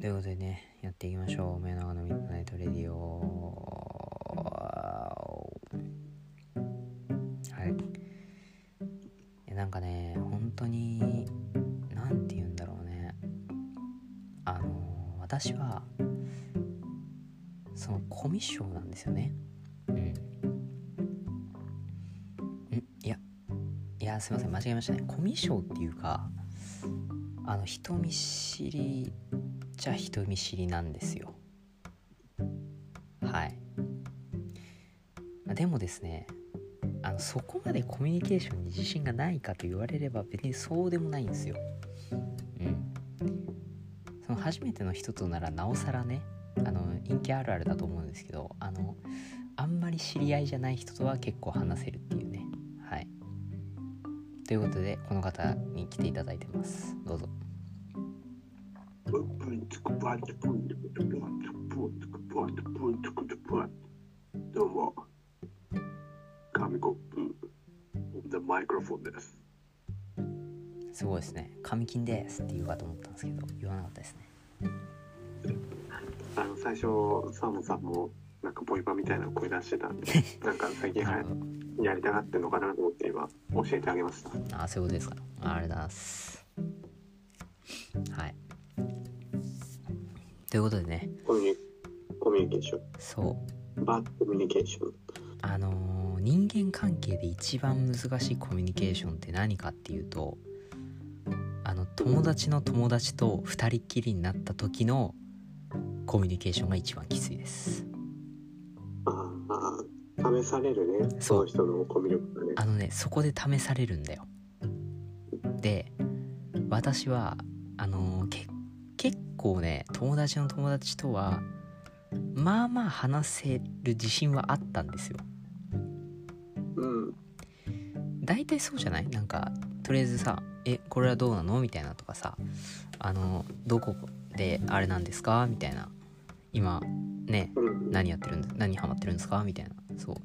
ということでねやっていきましょう。目ののミッドナイトレディオ。はい。えなんかね本当になんて言うんだろうね。あの私はそのコミュ障なんですよね。うん。ん？いやいやすいません。間違えましたね。コミュ障っていうかあの人見知りじゃ人見知りなんですよ。はい。までもですねあのそこまでコミュニケーションに自信がないかと言われれば別にそうでもないんですよ。うん。その初めての人とならなおさらねあの陰キャあるあるだと思うんですけどあのあんまり知り合いじゃない人とは結構話せるっていうね。はい。ということでこの方に来ていただいてます。どうぞ。どうも、紙コップ、The マイクロフォンです。すごいですね「神金です」って言うかと思ったんですけど言わなかったですねあの、最初、サーモンさんも、なんかボイパみたいな声出してたんで、なんか最近はややりたがってんのかなと思って今、教えてあげました。あそういうことですかあありがとうございますはいということでねコミュニコミュニケーション。そうバッドコミュニケーション。あのー人間関係で一番難しいコミュニケーションって何かっていうとあの友達の友達と二人っきりになった時のコミュニケーションが一番きついですああ、試されるね、その人のコミュ力がね。あのねそこで試されるんだよで私はあのーけ結構ね友達の友達とはまあまあ話せる自信はあったんですようん。大体そうじゃない？なんかとりあえずさ「えこれはどうなの?」みたいなとかさ「あのどこであれなんですか?」みたいな「今ねうん。何やってるんです何ハマってるんですか?」みたいなそう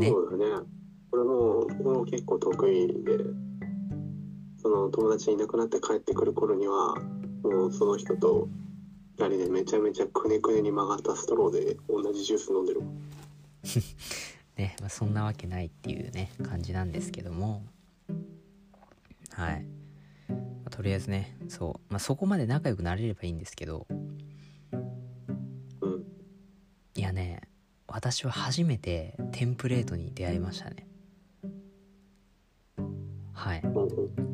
ねそうだね。これも、も結構得意で、その友達いなくなって帰ってくる頃には、もうその人と二人でめちゃめちゃくねくねに曲がったストローで同じジュース飲んでる。ね、まあ、そんなわけないっていうね感じなんですけどもはい、まあとりあえずねそう、まあ、そこまで仲良くなれればいいんですけどうん。いやね私は初めてテンプレートに出会いましたねは。い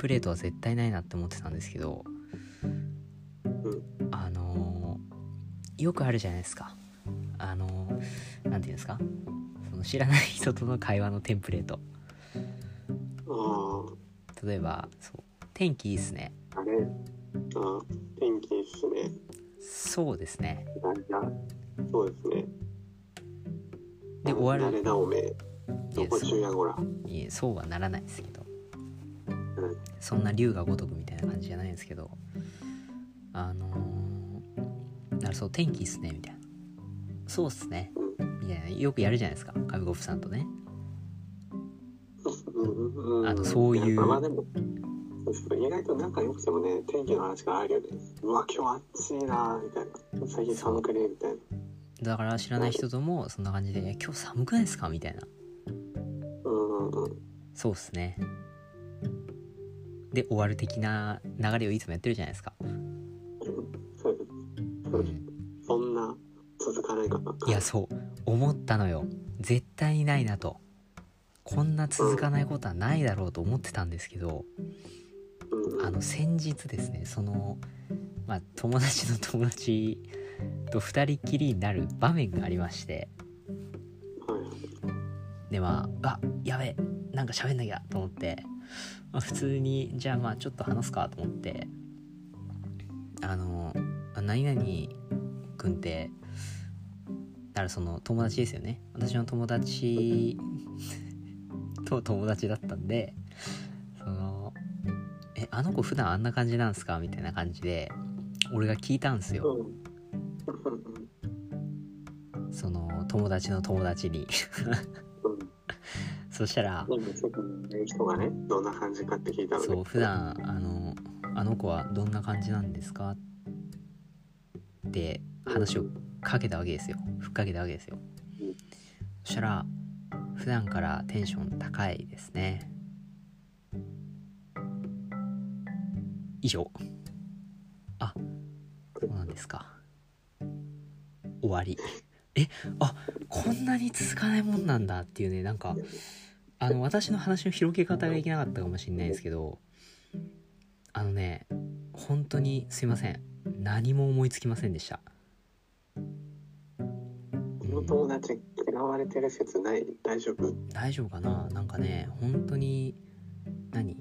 プレートは絶対ないなって思ってたんですけどあのーよくあるじゃないですかあのーなんていうんですか？その知らない人との会話のテンプレートあ例えばそう天気いいっすねあ、あれ？ああ、天気いいっすね。そうですね。そうですね。で終わる誰だおめえ。どこ中やごら。いえそうはならないですけどうん。そんな竜が如くみたいな感じじゃないんですけどあのー、だからそう天気っすねみたいなそうっすねみたいなよくやるじゃないですか上国さんとねうん。あのそういう意外と仲良くてもね、天気の話があるよね。うわ、今日暑いなみたいな。最近寒くねみたいな。だから知らない人ともそんな感じで「え今日寒くないですか?」みたいなうんうんうん。「そうっすね」で終わる的な流れをいつもやってるじゃないですか、そん、な続かないかな。いやそう。思ったのよ。絶対にないなと。こんな続かないことはないだろうと思ってたんですけどうん、あの先日ですねそのまあ友達の友達と二人っきりになる場面がありまして。でまああやべえなんか喋んなきゃと思って、まあ、普通にじゃあまあちょっと話すかと思ってあのあ何々くんってだからその友達ですよね私の友達と友達だったんでその「えあの子普段あんな感じなんすか?」みたいな感じで俺が聞いたんですようん。その友達の友達にうん。そそしたら人がねどんな感じかって聞いたので。そう普段あのあの子はどんな感じなんですか？って話をかけたわけですよ。ふっかけたわけですよ。うんそしたら普段からテンション高いですね。以上。あそうなんですか。終わり。えあこんなに続かないもんなんだっていうねなんかあの私の話の広げ方がいけなかったかもしれないですけどあのね本当にすいません。何も思いつきませんでした。この友達嫌われてる説ない？大丈夫？大丈夫かな？なんかね本当に何？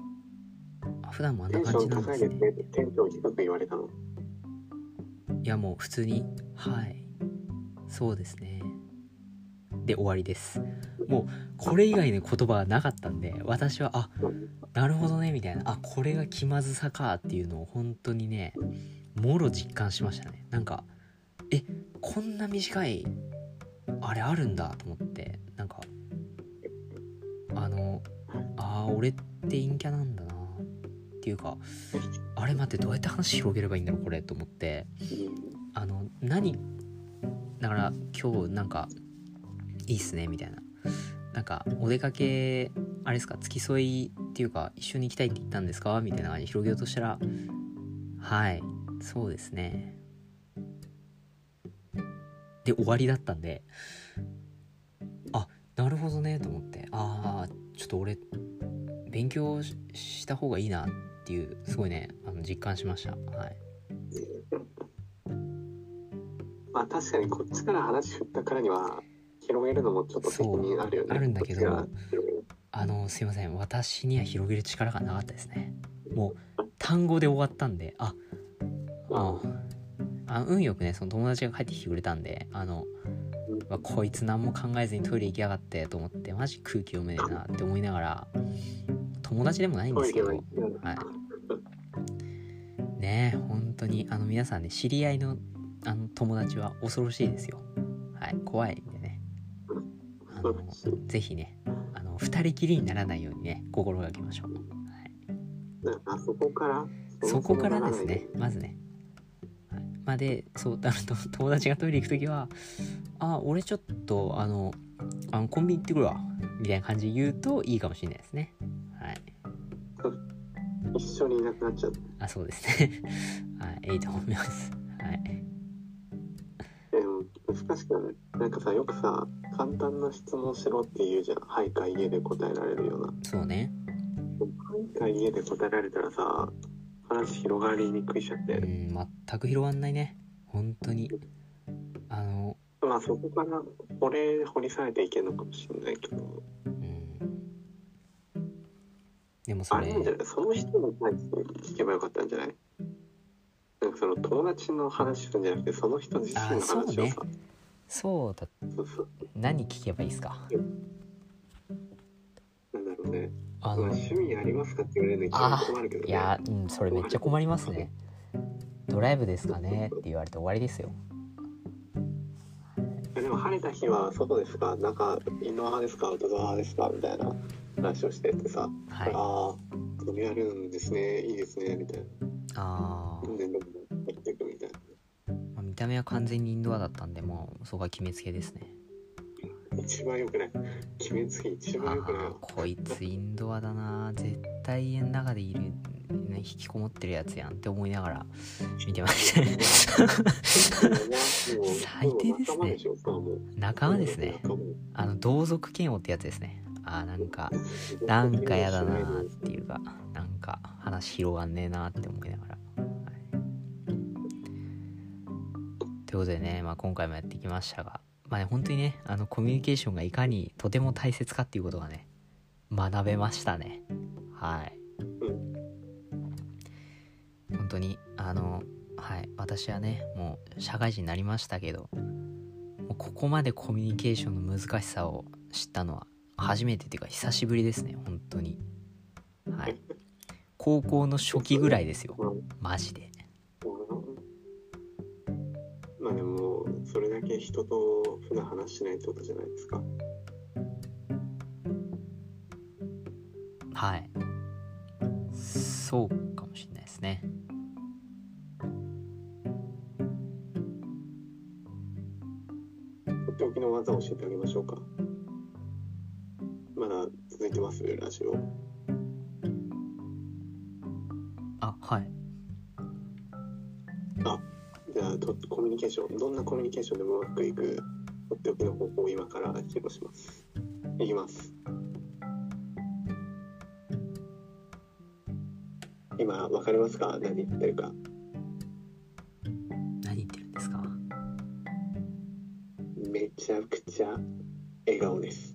あ普段もあんな感じなんですね。高いですねテンション低く言われたの。いやもう普通に「はい。そうですね」で終わりですもうこれ以外の言葉がなかったんで私はあなるほどねみたいな。あこれが気まずさかっていうのを本当にねもろ実感しましたね。なんかえこんな短いあれあるんだと思って。なんかあのあー俺って陰キャなんだな。っていうかあれ待ってどうやって話広げればいいんだろうこれと思って。あの何だから今日なんかいいっすねみたいななんかお出かけあれですか付き添いっていうか一緒に行きたいって言ったんですか？みたいな感じ広げようとしたら。はいそうですね。で終わりだったんで。あなるほどねと思って。ああちょっと俺勉強した方がいいなっていうすごいねあの実感しました。はい。まあ確かにこっちから話振ったからには広げるのもちょっと責任あるよね。あるんだけどあのすいません。私には広げる力がなかったですね。もう単語で終わったんであああ運よくねその友達が帰ってきてくれたんであのうわこいつ何も考えずにトイレ行きやがってと思ってマジ空気読めねえなって思いながら友達でもないんですけどははい。ねえ本当にあの皆さんね知り合いのあの友達は恐ろしいですよ。はい怖いあ のぜひねあの二人きりにならないようにね心がけましょう、はい、あそこからそこからですねまずね、はい、まあでそうあのと友達がトイレ行く時は「あ俺ちょっとあのあのコンビニ行ってくるわ」みたいな感じで言うといいかもしれないですね。はい。一緒にいなくなっちゃう。あそうですね。はい。いいと思います。はい難しくないなんかさよくさ簡単な質問しろって言うじゃん「はい」か「家」で答えられるような。そうね「はい」か「家」で答えられたらさ話広がりにくいじゃんね、うん全く広がんないね。本当に。あのまあそこから掘れ掘り下げていけるのかもしれないけど。うん。でもそれあれなんじゃない？その人に対して聞けばよかったんじゃない？なんかその友達の話するんじゃなくてその人自身の話をさそうだ。何聞けばいいですか？なんだろうね。あのまあ趣味ありますかって言われるの一あ番困るけどね。いやうんそれめっちゃ困りますね。ドライブですかねって言われて終わりですよ。でも晴れた日は外ですか？中インドア派ですか？アウトドア派ですか？みたいな話をしててさ、はい。ああそれやるんですね。いいですね。みたいな。あどた目は完全にインドアだったんでもうそこは決めつけですね。一番良くない。決めつけ一あ番良くない。ーこいつインドアだな。絶対家の中でいる、ね、引きこもってるやつやんって思いながら見てました。ね最低ですね。仲間ですね。あの同族嫌悪ってやつですね。あーなんかなんかやだなーっていうかなんか話広がんねえなーって思いながら、ということでね、まあ、今回もやってきましたがまあね本当にねあのコミュニケーションがいかにとても大切かっていうことがね学べましたね。はい。本当にあのはい私はねもう社会人になりましたけどもうここまでコミュニケーションの難しさを知ったのは初めてっていうか久しぶりですね本当に。はい。高校の初期ぐらいですよ。うん。マジでまあでもそれだけ人と普段話しないってことじゃないですか。はい。そうかもしれないですね。とっておきの技を教えてあげましょうか。まだ続いてます？ラジオ。あはい。あとコミュニケーションどんなコミュニケーションでもうまくいくとっておきの方法を今から披露します。いきます。今わかりますか？何言ってるか。何言ってるんですか？めちゃくちゃ笑顔です